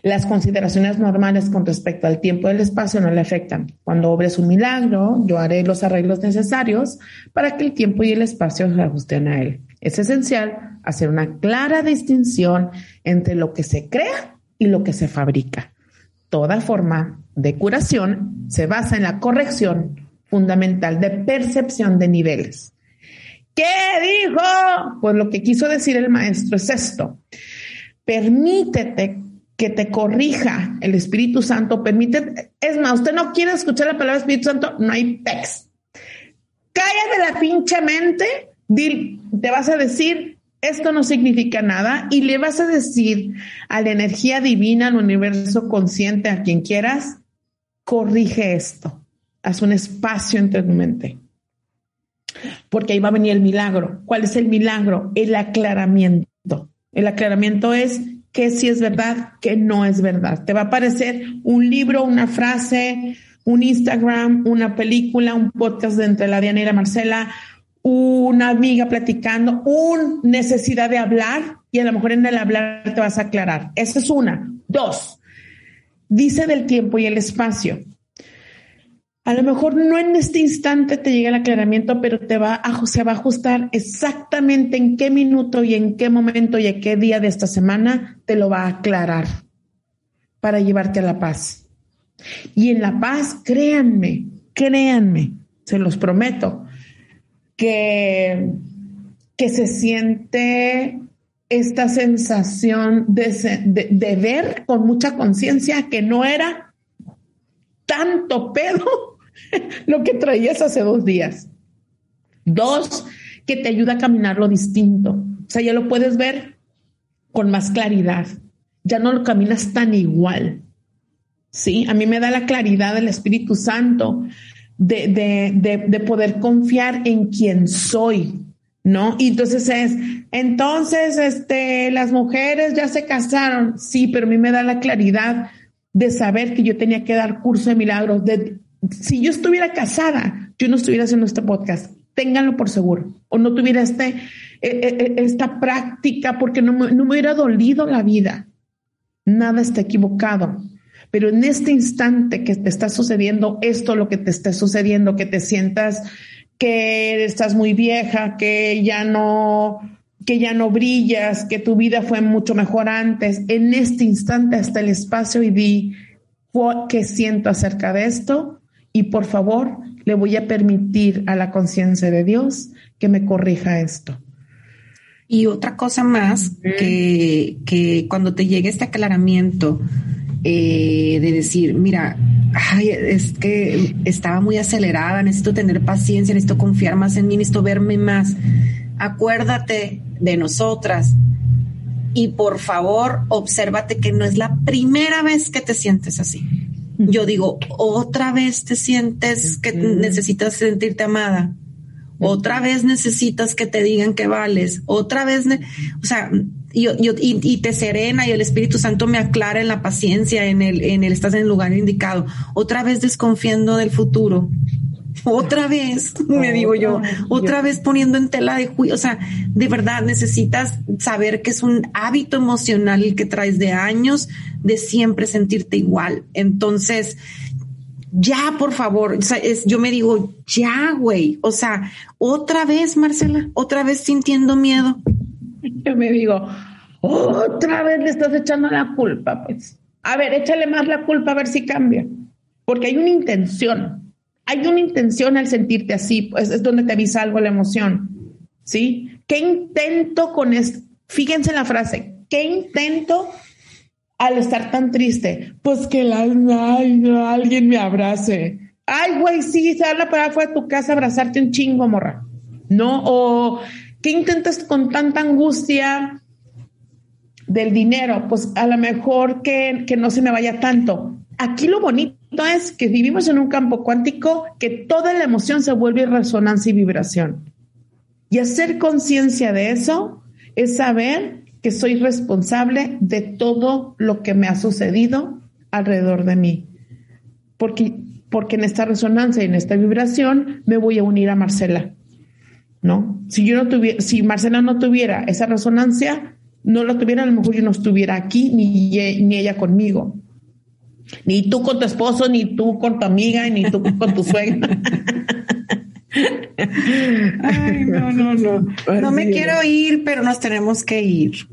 Las consideraciones normales con respecto al tiempo y el espacio no le afectan. Cuando obres un milagro, yo haré los arreglos necesarios para que el tiempo y el espacio se ajusten a él. Es esencial hacer una clara distinción entre lo que se crea y lo que se fabrica. Toda forma de curación se basa en la corrección fundamental de percepción de niveles. ¿Qué dijo? Pues lo que quiso decir el maestro es esto permítete que te corrija el Espíritu Santo, permite, es más, usted no quiere escuchar la palabra Espíritu Santo, no hay text. Cállate la pinche mente, te vas a decir, esto no significa nada, y le vas a decir a la energía divina, al universo consciente, a quien quieras, corrige esto, haz un espacio entre tu mente. Porque ahí va a venir el milagro. ¿Cuál es el milagro? El aclaramiento. El aclaramiento es que si es verdad, que no es verdad. Te va a aparecer un libro, una frase, un Instagram, una película, un podcast de entre la Diana y la Marcela, una amiga platicando, una necesidad de hablar y a lo mejor en el hablar te vas a aclarar. Esa es una. Dos, dice del tiempo y el espacio. A lo mejor no en este instante te llega el aclaramiento, pero te va a, se va a ajustar exactamente en qué minuto y en qué momento y en qué día de esta semana te lo va a aclarar para llevarte a la paz. Y en la paz, créanme, créanme, se los prometo, que, que se siente esta sensación de, de ver con mucha conciencia que no era tanto pedo <laughs> lo que traías hace dos días. Dos, que te ayuda a caminar lo distinto. O sea, ya lo puedes ver con más claridad. Ya no lo caminas tan igual. Sí, a mí me da la claridad del Espíritu Santo de, de, de, poder confiar en quien soy, ¿no? Y entonces es, entonces, este, las mujeres ya se casaron, sí, pero a mí me da la claridad de saber que yo tenía que dar curso de milagros, de si yo estuviera casada, yo no estuviera haciendo este podcast. Ténganlo por seguro. O no tuviera este, eh, eh, eh, esta práctica porque no me, no me hubiera dolido la vida. Nada está equivocado. Pero en este instante que te está sucediendo esto, lo que te está sucediendo, que te sientas que estás muy vieja, que ya no, que ya no brillas, que tu vida fue mucho mejor antes, en este instante hasta el espacio y di qué siento acerca de esto y por favor le voy a permitir a la conciencia de Dios que me corrija esto. Y otra cosa más, que, que, cuando te llegue este aclaramiento eh, de decir, mira, es que estaba muy acelerada, necesito tener paciencia, necesito confiar más en mí, necesito verme más. Acuérdate de nosotras y por favor, obsérvate que no es la primera vez que te sientes así yo digo, otra vez te sientes que necesitas sentirte amada, otra vez necesitas que te digan que vales, otra vez, o sea, yo, yo, y, te serena y el Espíritu Santo me aclara en la paciencia, en el, en el estás en el lugar indicado, otra vez desconfiando del futuro, otra vez, <laughs> me digo yo, otra vez poniendo en tela de juicio, o sea, de verdad necesitas saber que es un hábito emocional que traes de años de siempre sentirte igual. Entonces, ya, por favor, es, yo me digo, ya, güey, o sea, otra vez, Marcela, otra vez sintiendo miedo. Yo me digo, otra vez le estás echando la culpa, pues. A ver, échale más la culpa a ver si cambia, porque hay una intención hay una intención al sentirte así, pues es donde te avisa algo la emoción, ¿sí? ¿Qué intento con esto? Fíjense en la frase, ¿qué intento al estar tan triste? Pues que la, alguien me abrace. Ay, güey, sí, habla para afuera de tu casa abrazarte un chingo, morra. ¿No? O ¿qué intentas con tanta angustia del dinero? Pues a lo mejor que, que no se me vaya tanto. Aquí lo bonito es que vivimos en un campo cuántico que toda la emoción se vuelve resonancia y vibración. Y hacer conciencia de eso es saber que soy responsable de todo lo que me ha sucedido alrededor de mí. Porque, porque en esta resonancia y en esta vibración me voy a unir a Marcela. ¿No? Si yo no tuviera, si Marcela no tuviera esa resonancia, no lo tuviera, a lo mejor yo no estuviera aquí ni, ni ella conmigo. Ni tú con tu esposo, ni tú con tu amiga, ni tú con tu suegra. <laughs> Ay, no, <laughs> no, no. No me quiero ir, pero nos tenemos que ir.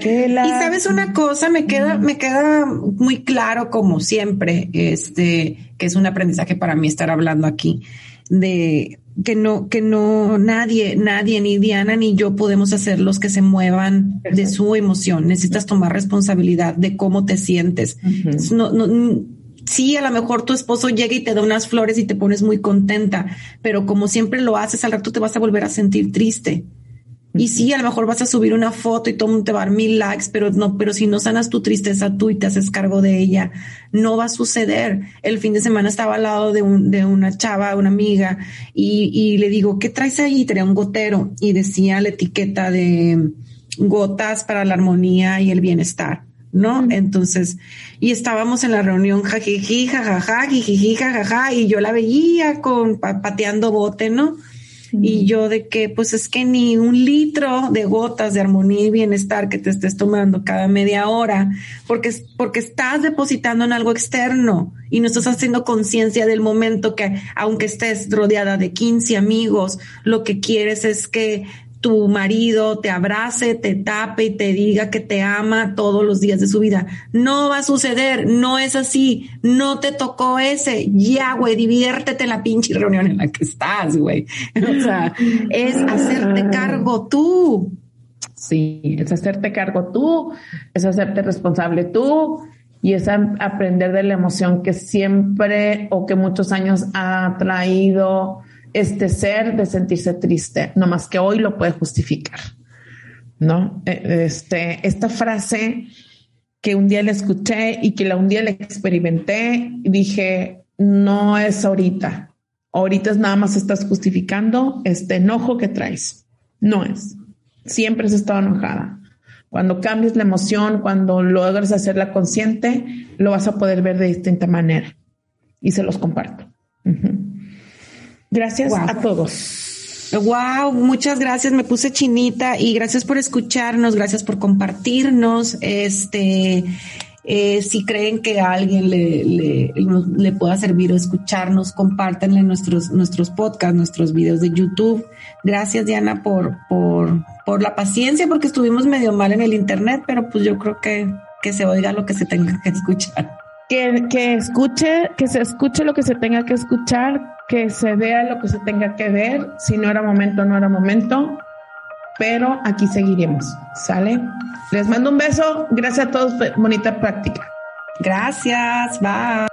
Qué la... <laughs> Y sabes una cosa, me queda, me queda muy claro, como siempre, este, que es un aprendizaje para mí estar hablando aquí, de, que no, que no, nadie, nadie, ni Diana ni yo podemos hacer los que se muevan de su emoción. Necesitas tomar responsabilidad de cómo te sientes. no, no, sí, a lo mejor tu esposo llega y te da unas flores y te pones muy contenta, pero como siempre lo haces, al rato te vas a volver a sentir triste. Y sí, a lo mejor vas a subir una foto y todo el mundo te va a dar mil likes, pero no, pero si no sanas tu tristeza tú y te haces cargo de ella, no va a suceder. El fin de semana estaba al lado de, un, de una chava, una amiga, y, le digo, ¿qué traes ahí? Tenía un gotero y decía la etiqueta de gotas para la armonía y el bienestar. ¿No? Entonces, y estábamos en la reunión, jajiji, jajaja, jijiji, jajaja, y yo la veía con pateando bote, ¿no? Y yo de que, pues es que ni un litro de gotas de armonía y bienestar que te estés tomando cada media hora, porque, porque estás depositando en algo externo y no estás haciendo conciencia del momento que, aunque estés rodeada de 15 amigos, lo que quieres es que tu marido te abrace, te tape y te diga que te ama todos los días de su vida. No va a suceder, no es así, no te tocó ese. Ya, güey, diviértete en la pinche reunión en la que estás, güey. <laughs> O sea, es hacerte cargo tú. Sí, es hacerte cargo tú, es hacerte responsable tú y es aprender de la emoción que siempre o que muchos años ha traído este ser de sentirse triste, no más que hoy lo puede justificar. ¿No? E, este, esta frase que un día le escuché y que la un día le experimenté, dije, no es ahorita. Ahorita es nada más estás justificando este enojo que traes. No es. Siempre has estado enojada. Cuando cambies la emoción, cuando logres hacerla consciente, lo vas a poder ver de distinta manera. Y se los comparto. Gracias a todos. Wow, muchas gracias. Me puse chinita y gracias por escucharnos, gracias por compartirnos. Este, eh, si creen que a alguien le, le, le, pueda servir o escucharnos, compártanle nuestros, nuestros podcasts, nuestros videos de YouTube. Gracias, Diana, por, por, por la paciencia, porque estuvimos medio mal en el internet, pero pues yo creo que, que se oiga lo que se tenga que escuchar. Que, que escuche, que se escuche lo que se tenga que escuchar, que se vea lo que se tenga que ver. Si no era momento, no era momento. Pero aquí seguiremos. ¿Sale? Les mando un beso. Gracias a todos. Bonita práctica. Gracias. Bye.